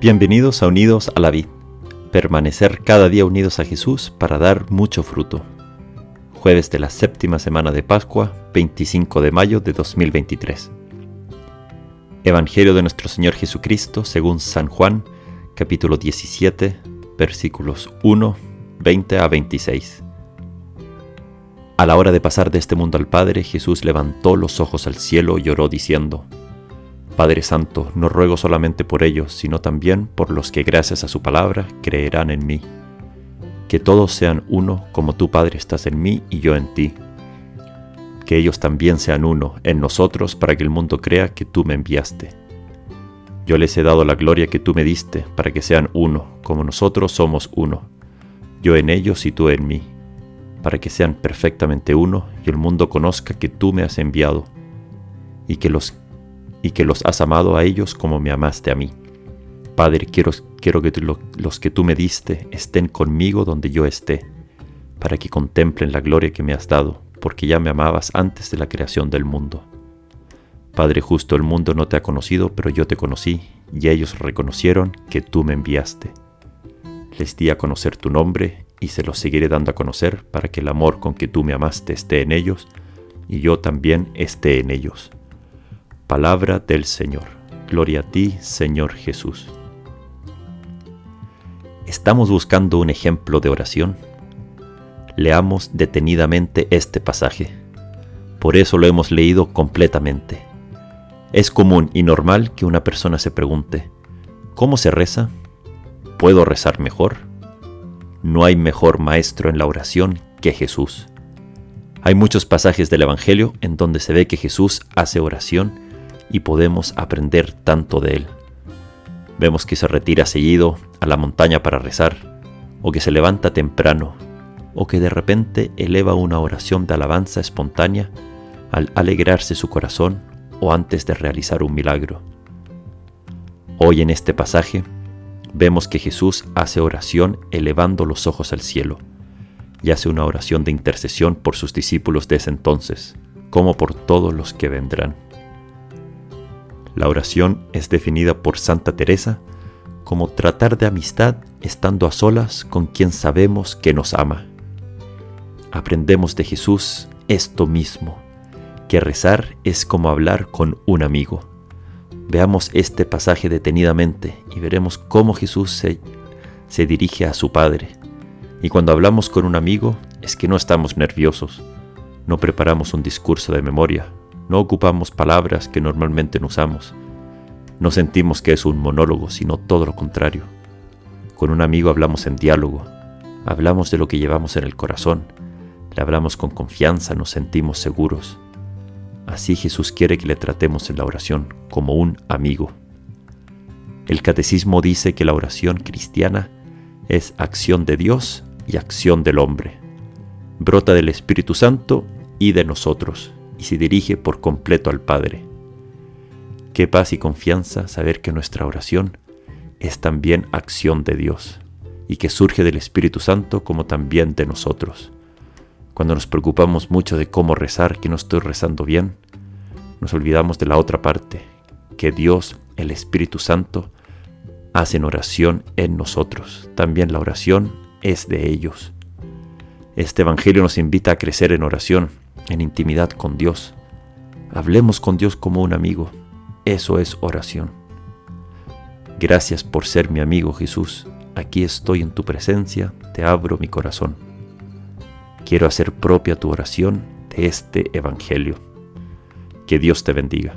Bienvenidos a Unidos a la Vid. Permanecer cada día unidos a Jesús para dar mucho fruto. Jueves de la séptima semana de Pascua, 25 de mayo de 2023. Evangelio de nuestro Señor Jesucristo según San Juan, capítulo 17, versículos 1, 20 a 26. A la hora de pasar de este mundo al Padre, Jesús levantó los ojos al cielo y oró diciendo, Padre Santo, no ruego solamente por ellos, sino también por los que gracias a su palabra creerán en mí. Que todos sean uno como tú, Padre, estás en mí y yo en ti. Que ellos también sean uno en nosotros para que el mundo crea que tú me enviaste. Yo les he dado la gloria que tú me diste para que sean uno, como nosotros somos uno. Yo en ellos y tú en mí, para que sean perfectamente uno y el mundo conozca que tú me has enviado y que los y que los has amado a ellos como me amaste a mí. Padre, quiero, quiero que los que tú me diste estén conmigo donde yo esté, para que contemplen la gloria que me has dado, porque ya me amabas antes de la creación del mundo. Padre justo, el mundo no te ha conocido, pero yo te conocí, y ellos reconocieron que tú me enviaste. Les di a conocer tu nombre, y se los seguiré dando a conocer, para que el amor con que tú me amaste esté en ellos, y yo también esté en ellos Palabra del Señor. Gloria a ti, Señor Jesús. ¿Estamos buscando un ejemplo de oración? Leamos detenidamente este pasaje. Por eso lo hemos leído completamente. Es común y normal que una persona se pregunte, ¿cómo se reza? ¿Puedo rezar mejor? No hay mejor maestro en la oración que Jesús. Hay muchos pasajes del Evangelio en donde se ve que Jesús hace oración y podemos aprender tanto de él. Vemos que se retira seguido a la montaña para rezar, o que se levanta temprano, o que de repente eleva una oración de alabanza espontánea al alegrarse su corazón o antes de realizar un milagro. Hoy en este pasaje vemos que Jesús hace oración elevando los ojos al cielo y hace una oración de intercesión por sus discípulos de ese entonces, como por todos los que vendrán. La oración es definida por Santa Teresa como tratar de amistad estando a solas con quien sabemos que nos ama. Aprendemos de Jesús esto mismo, que rezar es como hablar con un amigo. Veamos este pasaje detenidamente y veremos cómo Jesús se, dirige a su Padre. Y cuando hablamos con un amigo es que no estamos nerviosos, no preparamos un discurso de memoria, no ocupamos palabras que normalmente no usamos. No sentimos que es un monólogo, sino todo lo contrario. Con un amigo hablamos en diálogo, hablamos de lo que llevamos en el corazón, le hablamos con confianza, nos sentimos seguros. Así Jesús quiere que le tratemos en la oración como un amigo. El catecismo dice que la oración cristiana es acción de Dios y acción del hombre. Brota del Espíritu Santo y de nosotros y se dirige por completo al Padre. Qué paz y confianza saber que nuestra oración es también acción de Dios y que surge del Espíritu Santo como también de nosotros. Cuando nos preocupamos mucho de cómo rezar, que no estoy rezando bien, nos olvidamos de la otra parte, que Dios, el Espíritu Santo, hacen oración en nosotros. También la oración es de ellos. Este Evangelio nos invita a crecer en oración, en intimidad con Dios. Hablemos con Dios como un amigo. Eso es oración. Gracias por ser mi amigo Jesús. Aquí estoy en tu presencia, te abro mi corazón. Quiero hacer propia tu oración de este Evangelio. Que Dios te bendiga.